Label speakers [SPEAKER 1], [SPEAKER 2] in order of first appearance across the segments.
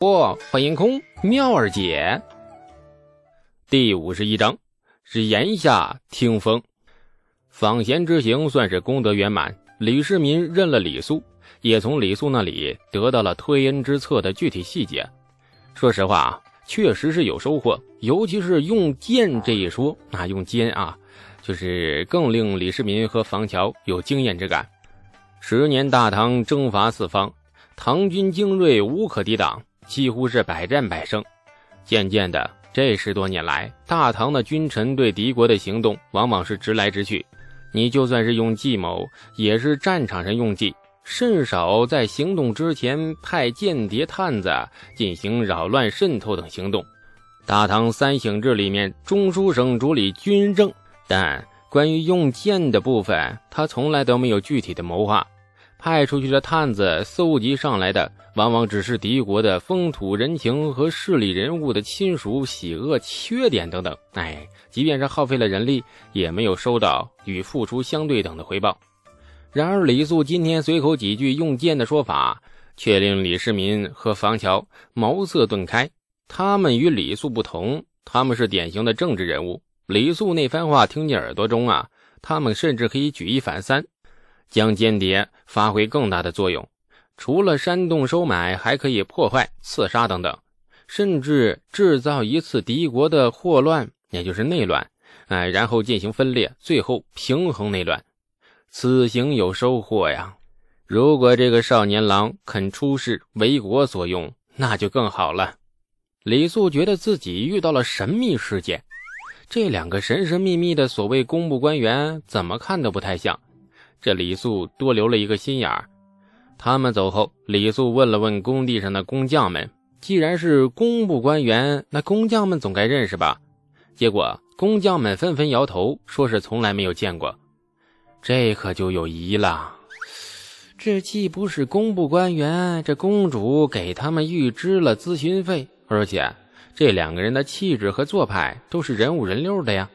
[SPEAKER 1] 不，欢迎空妙儿姐。第五十一章是檐下听风。访贤之行算是功德圆满。李世民认了李素，也从李素那里得到了推恩之策的具体细节。说实话啊，确实是有收获，尤其是用剑这一说啊，用剑啊，就是更令李世民和房乔有经验之感。十年大唐征伐四方，唐军精锐无可抵挡。几乎是百战百胜。渐渐的，这十多年来，大唐的君臣对敌国的行动往往是直来直去。你就算是用计谋，也是战场上用计，甚少在行动之前派间谍探子进行扰乱渗透等行动。大唐三省制里面，中书省主理军政，但关于用剑的部分，他从来都没有具体的谋划。派出去的探子搜集上来的，往往只是敌国的风土人情和势力人物的亲属喜恶、缺点等等。哎，即便是耗费了人力，也没有收到与付出相对等的回报。然而，李素今天随口几句用剑的说法，却令李世民和房乔茅塞顿开。他们与李素不同，他们是典型的政治人物。李素那番话听进耳朵中啊，他们甚至可以举一反三。将间谍发挥更大的作用，除了煽动收买，还可以破坏、刺杀等等，甚至制造一次敌国的祸乱，也就是内乱，哎，然后进行分裂，最后平衡内乱。此行有收获呀！如果这个少年郎肯出世为国所用，那就更好了。李素觉得自己遇到了神秘事件，这两个神神秘秘的所谓工部官员，怎么看都不太像。这李素多留了一个心眼儿。他们走后，李素问了问工地上的工匠们：“既然是工部官员，那工匠们总该认识吧？”结果工匠们纷纷摇头，说是从来没有见过。这可就有疑了。这既不是工部官员，这公主给他们预支了咨询费，而且这两个人的气质和做派都是人五人六的呀。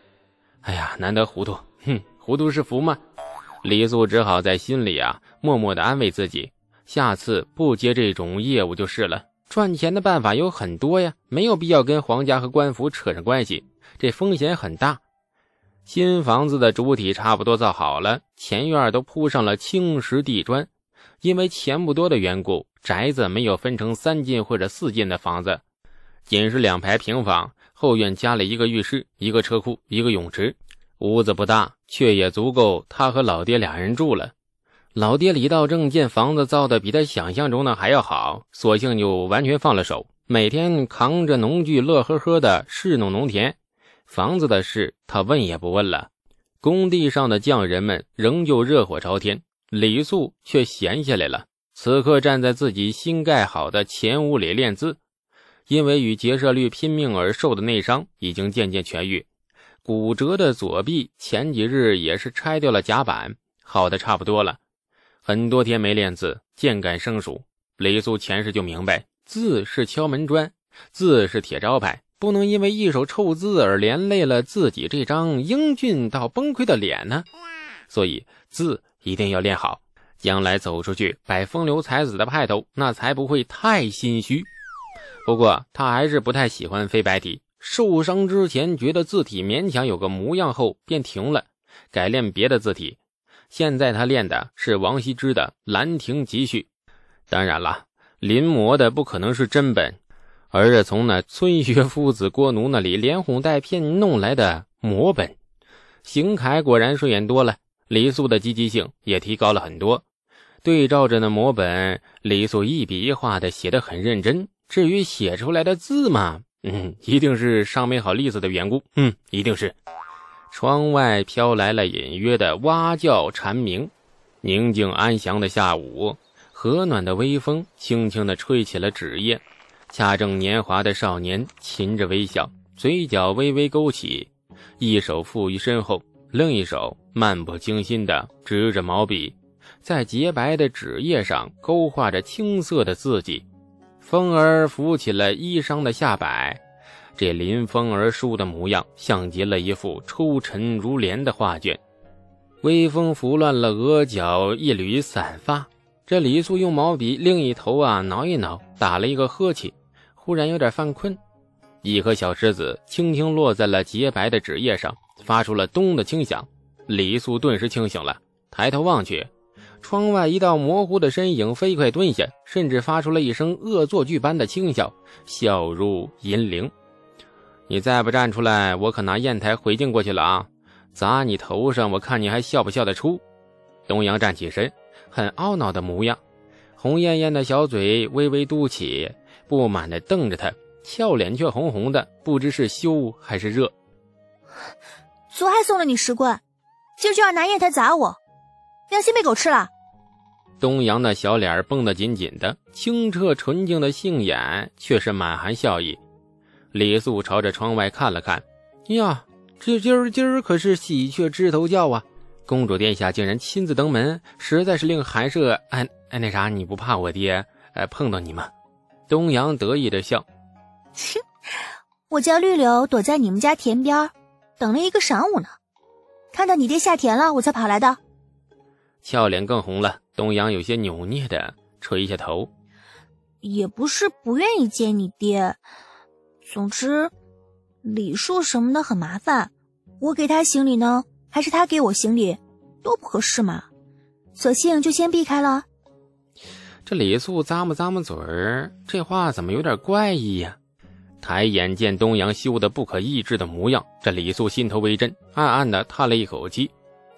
[SPEAKER 1] 哎呀，难得糊涂，哼，糊涂是福吗？李素只好在心里啊，默默的安慰自己，下次不接这种业务就是了。赚钱的办法有很多呀，没有必要跟皇家和官府扯上关系，这风险很大。新房子的主体差不多造好了，前院都铺上了青石地砖。因为钱不多的缘故，宅子没有分成三进或者四进的房子，仅是两排平房，后院加了一个浴室、一个车库、一个泳池。屋子不大，却也足够他和老爹俩人住了。老爹李道正见房子造的比他想象中的还要好，索性就完全放了手，每天扛着农具，乐呵呵的侍弄农田。房子的事他问也不问了。工地上的匠人们仍旧热火朝天，李素却闲下来了。此刻站在自己新盖好的前屋里练字，因为与结社律拼命而受的内伤已经渐渐痊愈。骨折的左臂前几日也是拆掉了甲板，好的差不多了。很多天没练字，渐感生疏。雷素前世就明白，字是敲门砖，字是铁招牌，不能因为一手臭字而连累了自己这张英俊到崩溃的脸呢。所以字一定要练好，将来走出去摆风流才子的派头，那才不会太心虚。不过他还是不太喜欢飞白体。受伤之前觉得字体勉强有个模样后便停了，改练别的字体。现在他练的是王羲之的《兰亭集序》，当然了，临摹的不可能是真本，而是从那村学夫子郭奴那里连哄带骗弄来的摹本。邢楷果然顺眼多了，李素的积极性也提高了很多。对照着那摹本，李素一笔一画的写得很认真。至于写出来的字嘛，嗯，一定是上没好栗子的缘故。嗯，一定是。窗外飘来了隐约的蛙叫蝉鸣。宁静安详的下午，和暖的微风轻轻地吹起了纸页。恰正年华的少年噙着微笑，嘴角微微勾起，一手负于身后，另一手漫不经心地执着毛笔，在洁白的纸页上勾画着青涩的字迹。风儿拂起了衣裳的下摆，这临风而梳的模样，像极了一幅出尘如莲的画卷。微风拂乱了额角一缕散发，这李素用毛笔另一头啊挠一挠，打了一个呵气，忽然有点犯困。一颗小石子轻轻落在了洁白的纸页上，发出了咚的轻响。李素顿时清醒了，抬头望去，窗外一道模糊的身影飞快蹲下，甚至发出了一声恶作剧般的轻笑，笑如银铃。你再不站出来，我可拿砚台回敬过去了啊！砸你头上，我看你还笑不笑得出？东阳站起身，很懊恼的模样，红艳艳的小嘴微微嘟起，不满的瞪着他。俏脸却红红的，不知是羞还是热。
[SPEAKER 2] 昨还送了你十贯，今儿就要拿砚台砸我，良心被狗吃了。
[SPEAKER 1] 东阳那小脸绷得紧紧的，清澈纯净的杏眼却是满含笑意。李素朝着窗外看了看，呀，这今儿今儿可是喜鹊枝头叫啊！公主殿下竟然亲自登门，实在是令寒舍哎哎那啥，你不怕我爹哎碰到你吗？东阳得意的笑。
[SPEAKER 2] 切，我家绿柳躲在你们家田边，等了一个晌午呢。看到你爹下田了，我才跑来的。
[SPEAKER 1] 俏脸更红了，东阳有些扭捏的垂下头。
[SPEAKER 2] 也不是不愿意见你爹，总之礼数什么的很麻烦。我给他行礼呢，还是他给我行礼，多不合适嘛。索性就先避开了。
[SPEAKER 1] 这李素咂摸咂摸嘴儿，这话怎么有点怪异呀？抬眼见东阳羞得不可抑制的模样，这李素心头微震，暗暗的叹了一口气，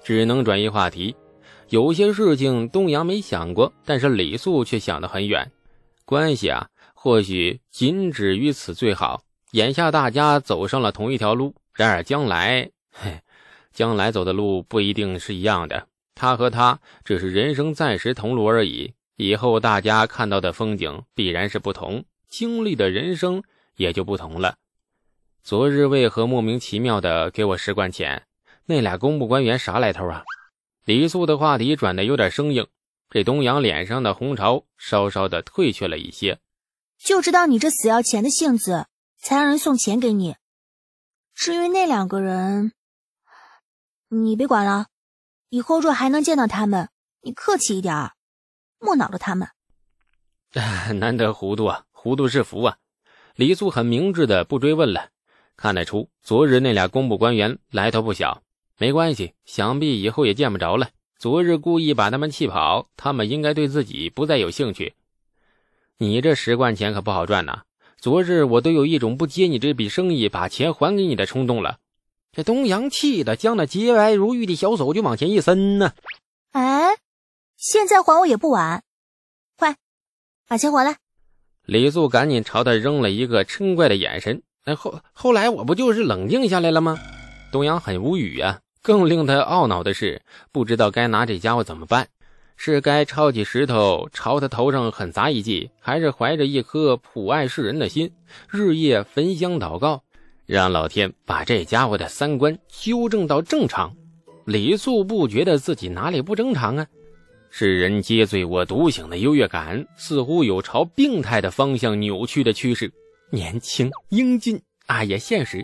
[SPEAKER 1] 只能转移话题。有些事情东阳没想过，但是李素却想得很远。关系啊，或许仅止于此最好。眼下大家走上了同一条路，然而将来，嘿，将来走的路不一定是一样的。他和他只是人生暂时同路而已，以后大家看到的风景必然是不同，经历的人生。也就不同了。昨日为何莫名其妙的给我十贯钱？那俩公部官员啥来头啊？李素的话题转的有点生硬，这东阳脸上的红潮稍稍的退却了一些。
[SPEAKER 2] 就知道你这死要钱的性子，才让人送钱给你。至于那两个人，你别管了。以后若还能见到他们，你客气一点，莫恼了他们。
[SPEAKER 1] 难得糊涂啊，糊涂是福啊。李素很明智的不追问了，看得出昨日那俩工部官员来头不小。没关系，想必以后也见不着了。昨日故意把他们气跑，他们应该对自己不再有兴趣。你这十贯钱可不好赚呐！昨日我都有一种不接你这笔生意，把钱还给你的冲动了。这东阳气的将那洁白如玉的小手就往前一伸呢。
[SPEAKER 2] 哎，现在还我也不晚，快把钱还来。
[SPEAKER 1] 李素赶紧朝他扔了一个嗔怪的眼神。那后后来我不就是冷静下来了吗？东阳很无语啊。更令他懊恼的是，不知道该拿这家伙怎么办。是该抄起石头朝他头上狠砸一记，还是怀着一颗普爱世人的心，日夜焚香祷告，让老天把这家伙的三观修正到正常？李素不觉得自己哪里不正常啊？世人皆醉我独醒的优越感，似乎有朝病态的方向扭曲的趋势。年轻、英俊啊，也现实，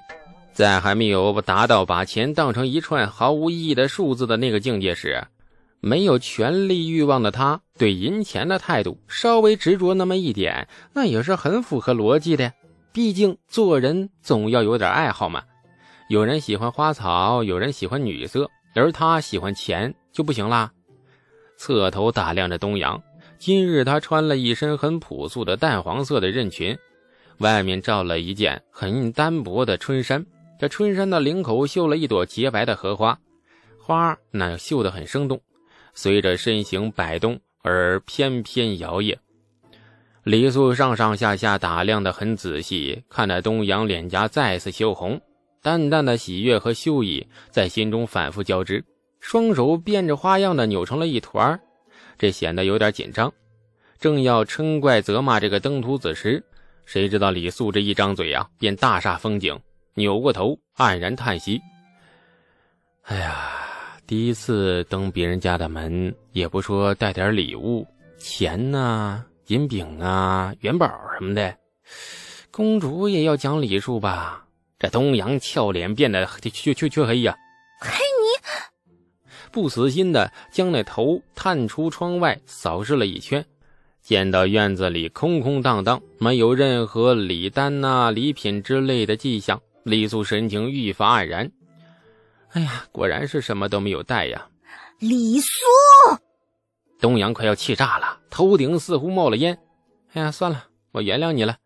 [SPEAKER 1] 在还没有达到把钱当成一串毫无意义的数字的那个境界时，没有权力欲望的他，对银钱的态度稍微执着那么一点，那也是很符合逻辑的。毕竟做人总要有点爱好嘛。有人喜欢花草，有人喜欢女色，而他喜欢钱，就不行啦。侧头打量着东阳，今日他穿了一身很朴素的淡黄色的任裙，外面罩了一件很单薄的春衫。这春衫的领口绣了一朵洁白的荷花，花那绣得很生动，随着身形摆动而翩翩摇曳。李素上上下下打量的很仔细，看着东阳脸颊再次羞红，淡淡的喜悦和羞意在心中反复交织。双手变着花样的扭成了一团这显得有点紧张。正要嗔怪责骂这个登徒子时，谁知道李素这一张嘴啊，便大煞风景，扭过头黯然叹息：“哎呀，第一次登别人家的门，也不说带点礼物，钱呐、银饼啊、元宝什么的，公主也要讲礼数吧？”这东阳俏脸变得黢黢黢黑呀。不死心的将那头探出窗外扫视了一圈，见到院子里空空荡荡，没有任何礼单呐、礼品之类的迹象，李素神情愈发黯然。哎呀，果然是什么都没有带呀！
[SPEAKER 2] 李素，
[SPEAKER 1] 东阳快要气炸了，头顶似乎冒了烟。哎呀，算了，我原谅你了。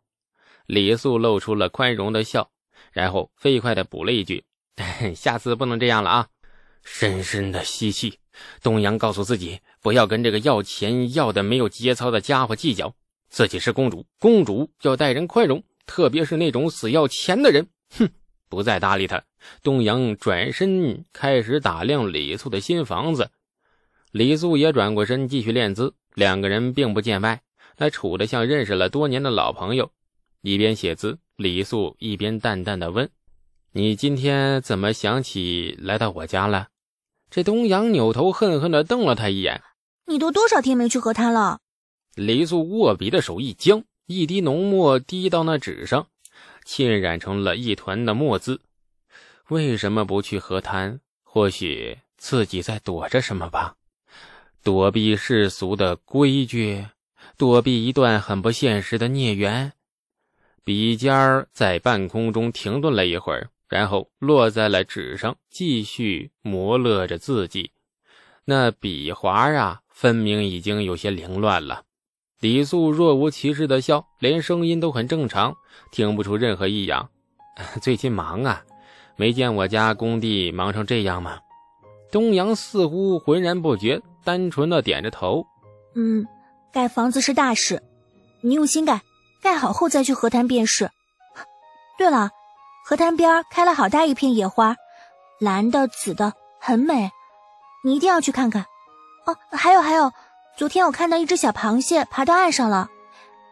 [SPEAKER 1] 李素露出了宽容的笑，然后飞快的补了一句：“下次不能这样了啊！”深深的吸气。东阳告诉自己，不要跟这个要钱要的没有节操的家伙计较。自己是公主，公主要待人宽容，特别是那种死要钱的人。哼，不再搭理他。东阳转身开始打量李素的新房子。李素也转过身继续练字，两个人并不见外，那处的像认识了多年的老朋友。一边写字，李素一边淡淡的问：“你今天怎么想起来到我家了？”这东阳扭头恨恨的瞪了他一眼：“
[SPEAKER 2] 你都多少天没去和他了？”
[SPEAKER 1] 李素握笔的手一僵，一滴浓墨滴到那纸上，浸染成了一团的墨渍。为什么不去河滩？或许自己在躲着什么吧？躲避世俗的规矩，躲避一段很不现实的孽缘。笔尖儿在半空中停顿了一会儿。然后落在了纸上，继续磨勒着字迹。那笔划啊，分明已经有些凌乱了。李素若无其事的笑，连声音都很正常，听不出任何异样。最近忙啊，没见我家工地忙成这样吗？东阳似乎浑然不觉，单纯的点着头。
[SPEAKER 2] 嗯，盖房子是大事，你用心盖，盖好后再去河滩便是。对了。河滩边开了好大一片野花，蓝的、紫的，很美，你一定要去看看。哦，还有还有，昨天我看到一只小螃蟹爬到岸上了，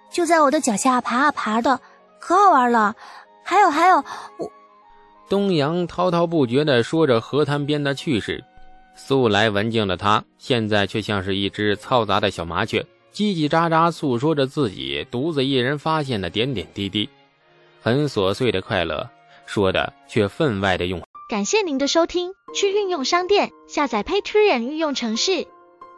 [SPEAKER 2] 就在我的脚下爬啊爬的，可好玩了。还有还有，我
[SPEAKER 1] 东阳滔滔不绝地说着河滩边的趣事，素来文静的他，现在却像是一只嘈杂的小麻雀，叽叽喳喳诉说着自己独自一人发现的点点滴滴，很琐碎的快乐。说的却分外的用。
[SPEAKER 3] 感谢您的收听，去运用商店下载 Patreon 运用城市，